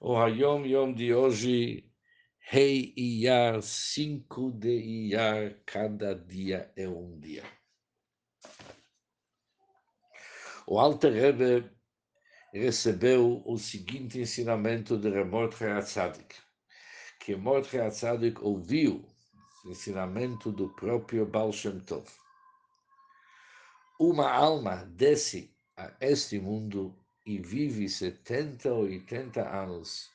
O Hayom Yom de hoje, Rei Iyar, 5 de Iyar, cada dia é um dia. O Alter Rebbe recebeu o seguinte ensinamento de Mordechai Hatzadik, que Mordechai Hatzadik ouviu o ensinamento do próprio Baal Shem Tov. Uma alma desce a este mundo e vive 70 ou 80 anos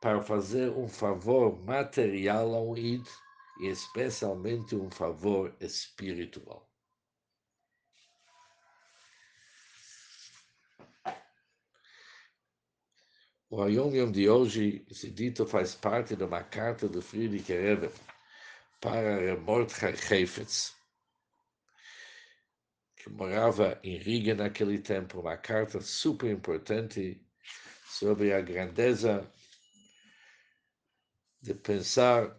para fazer um favor material ao id e especialmente um favor espiritual. O Ayom Yom de hoje, esse dito faz parte de uma carta do Friedrich Rebbe para Mordechai Heifetz, que morava em Riga naquele tempo, uma carta super importante sobre a grandeza de pensar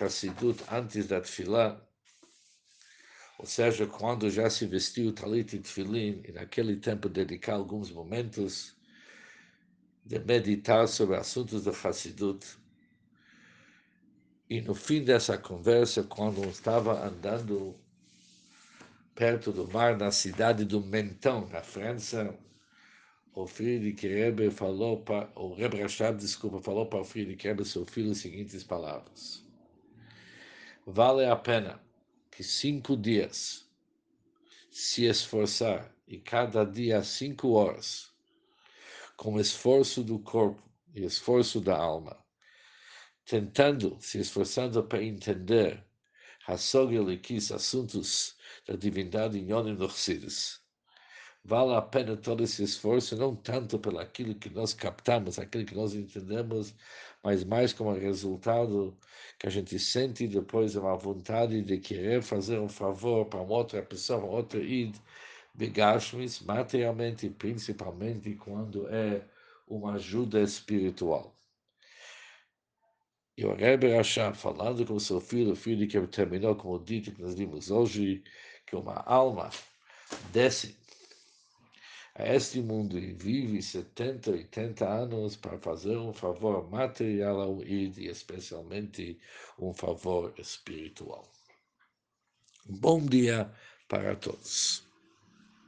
Hassidut antes da Tfilá, ou seja, quando já se vestiu talit e tefilin, e naquele tempo dedicar alguns momentos de meditar sobre assuntos do Hassidut. E no fim dessa conversa, quando estava andando perto do mar, na cidade do Menton, na França, o Friedrich Rebbe falou para o Rebbe Rashab, desculpa, falou para o Friedrich Rebbe, seu filho, as seguintes palavras: Vale a pena que cinco dias se esforçar e cada dia cinco horas, com esforço do corpo e esforço da alma, tentando, se esforçando para entender Hassog Elikis, assuntos da divindade em Yonim Nochsidis. Vale a pena todo esse esforço, não tanto pelo aquilo que nós captamos, aquilo que nós entendemos, mas mais como resultado que a gente sente depois uma vontade de querer fazer um favor para outra pessoa, uma outra id, begashmis, materialmente, principalmente quando é uma ajuda espiritual. E o Rebbe Rashab, falando com seu filho, o filho que terminou como dito que nós vimos hoje, que uma alma desce a este mundo e vive 70, 80 anos para fazer um favor material ao id e especialmente um favor espiritual. Bom dia para todos.